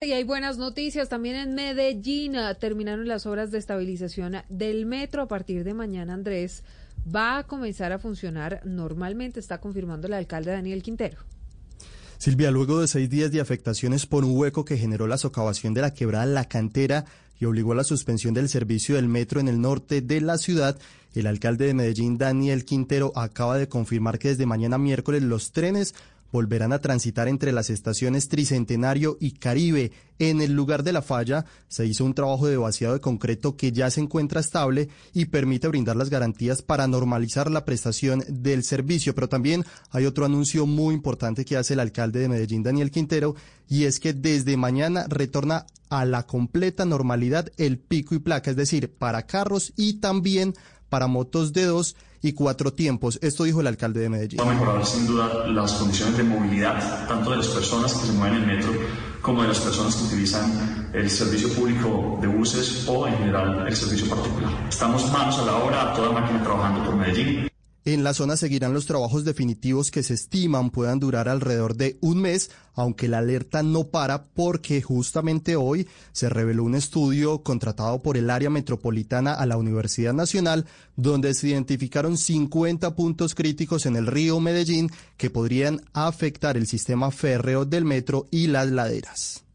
Y hay buenas noticias también en Medellín. Ah, terminaron las obras de estabilización del metro. A partir de mañana, Andrés, va a comenzar a funcionar normalmente, está confirmando el alcalde Daniel Quintero. Silvia, luego de seis días de afectaciones por un hueco que generó la socavación de la quebrada La Cantera y obligó a la suspensión del servicio del metro en el norte de la ciudad, el alcalde de Medellín, Daniel Quintero, acaba de confirmar que desde mañana miércoles los trenes volverán a transitar entre las estaciones Tricentenario y Caribe. En el lugar de la falla se hizo un trabajo de vaciado de concreto que ya se encuentra estable y permite brindar las garantías para normalizar la prestación del servicio. Pero también hay otro anuncio muy importante que hace el alcalde de Medellín, Daniel Quintero, y es que desde mañana retorna a la completa normalidad el pico y placa, es decir, para carros y también para motos de dos y cuatro tiempos. Esto dijo el alcalde de Medellín. Va a mejorar sin duda las condiciones de movilidad, tanto de las personas que se mueven en el metro como de las personas que utilizan el servicio público de buses o en general el servicio particular. Estamos manos a la obra, toda máquina trabajando por Medellín. En la zona seguirán los trabajos definitivos que se estiman puedan durar alrededor de un mes, aunque la alerta no para porque justamente hoy se reveló un estudio contratado por el área metropolitana a la Universidad Nacional, donde se identificaron 50 puntos críticos en el río Medellín que podrían afectar el sistema férreo del metro y las laderas.